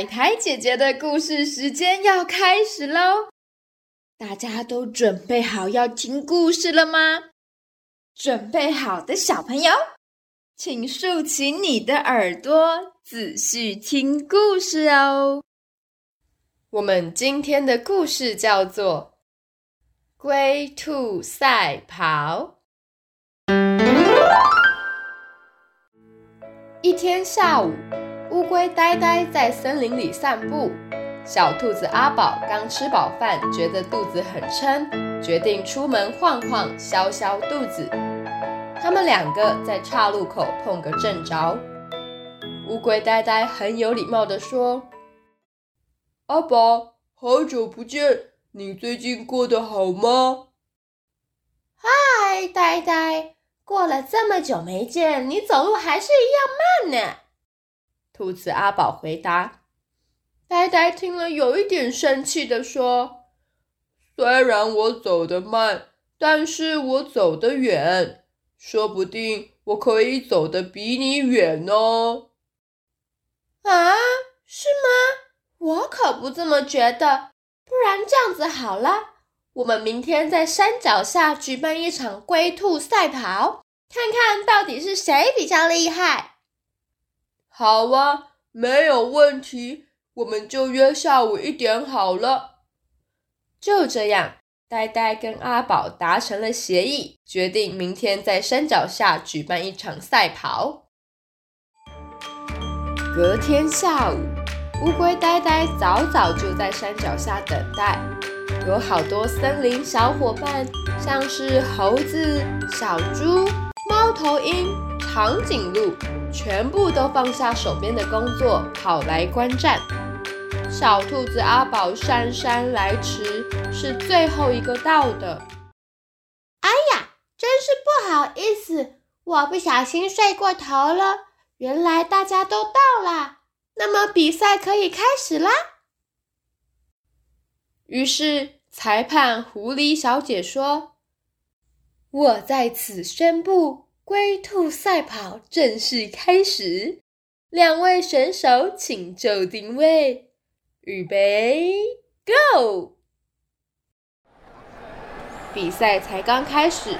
海苔姐姐的故事时间要开始喽！大家都准备好要听故事了吗？准备好的小朋友，请竖起你的耳朵，仔细听故事哦。我们今天的故事叫做《龟兔赛跑》。一天下午。乌龟呆呆在森林里散步，小兔子阿宝刚吃饱饭，觉得肚子很撑，决定出门晃晃，消消肚子。他们两个在岔路口碰个正着。乌龟呆呆很有礼貌地说：“阿宝，好久不见，你最近过得好吗？”“嗨，呆呆，过了这么久没见，你走路还是一样慢呢。”兔子阿宝回答：“呆呆听了，有一点生气的说：‘虽然我走得慢，但是我走得远，说不定我可以走得比你远哦。’啊，是吗？我可不这么觉得。不然这样子好了，我们明天在山脚下举办一场龟兔赛跑，看看到底是谁比较厉害。”好啊，没有问题，我们就约下午一点好了。就这样，呆呆跟阿宝达成了协议，决定明天在山脚下举办一场赛跑。隔天下午，乌龟呆呆早早就在山脚下等待，有好多森林小伙伴，像是猴子、小猪、猫头鹰、长颈鹿。全部都放下手边的工作，跑来观战。小兔子阿宝姗姗来迟，是最后一个到的。哎呀，真是不好意思，我不小心睡过头了。原来大家都到啦，那么比赛可以开始啦。于是裁判狐狸小姐说：“我在此宣布。”龟兔赛跑正式开始，两位选手请就定位，预备，Go！比赛才刚开始，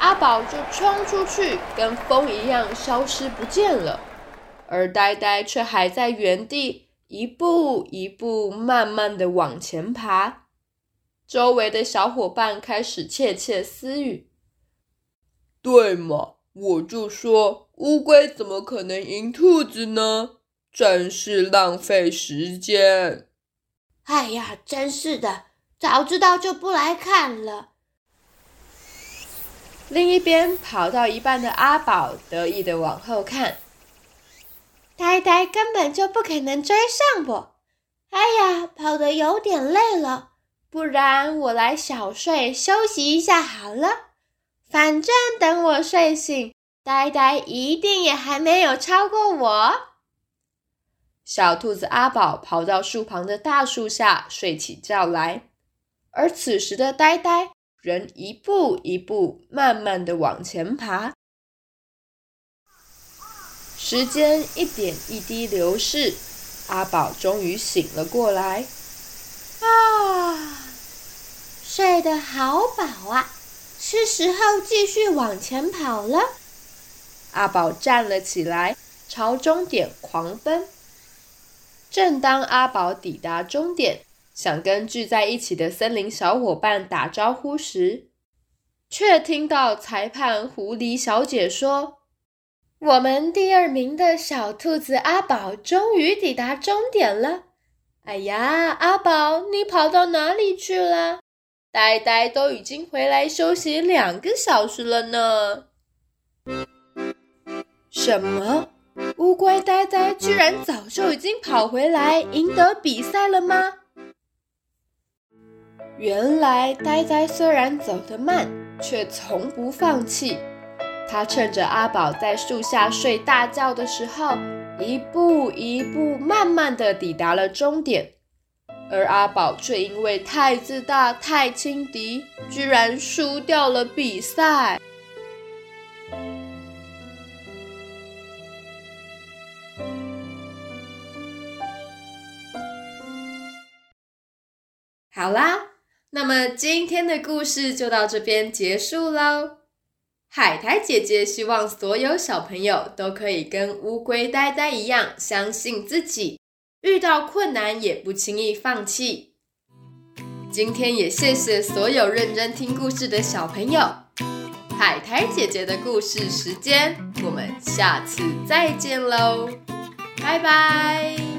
阿宝就冲出去，跟风一样消失不见了，而呆呆却还在原地，一步一步慢慢的往前爬。周围的小伙伴开始窃窃私语：“对嘛？”我就说，乌龟怎么可能赢兔子呢？真是浪费时间！哎呀，真是的，早知道就不来看了。另一边跑到一半的阿宝得意的往后看，呆呆根本就不可能追上我。哎呀，跑得有点累了，不然我来小睡休息一下好了。反正等我睡醒，呆呆一定也还没有超过我。小兔子阿宝跑到树旁的大树下睡起觉来，而此时的呆呆仍一步一步慢慢的往前爬。时间一点一滴流逝，阿宝终于醒了过来。啊，睡得好饱啊！是时候继续往前跑了。阿宝站了起来，朝终点狂奔。正当阿宝抵达终点，想跟聚在一起的森林小伙伴打招呼时，却听到裁判狐狸小姐说：“我们第二名的小兔子阿宝终于抵达终点了。”哎呀，阿宝，你跑到哪里去了？呆呆都已经回来休息两个小时了呢。什么？乌龟呆呆居然早就已经跑回来赢得比赛了吗？原来呆呆虽然走得慢，却从不放弃。他趁着阿宝在树下睡大觉的时候，一步一步慢慢的抵达了终点。而阿宝却因为太自大、太轻敌，居然输掉了比赛。好啦，那么今天的故事就到这边结束喽。海苔姐姐希望所有小朋友都可以跟乌龟呆呆一样，相信自己，遇到困难也不轻易放弃。今天也谢谢所有认真听故事的小朋友。海苔姐姐的故事时间，我们下次再见喽，拜拜。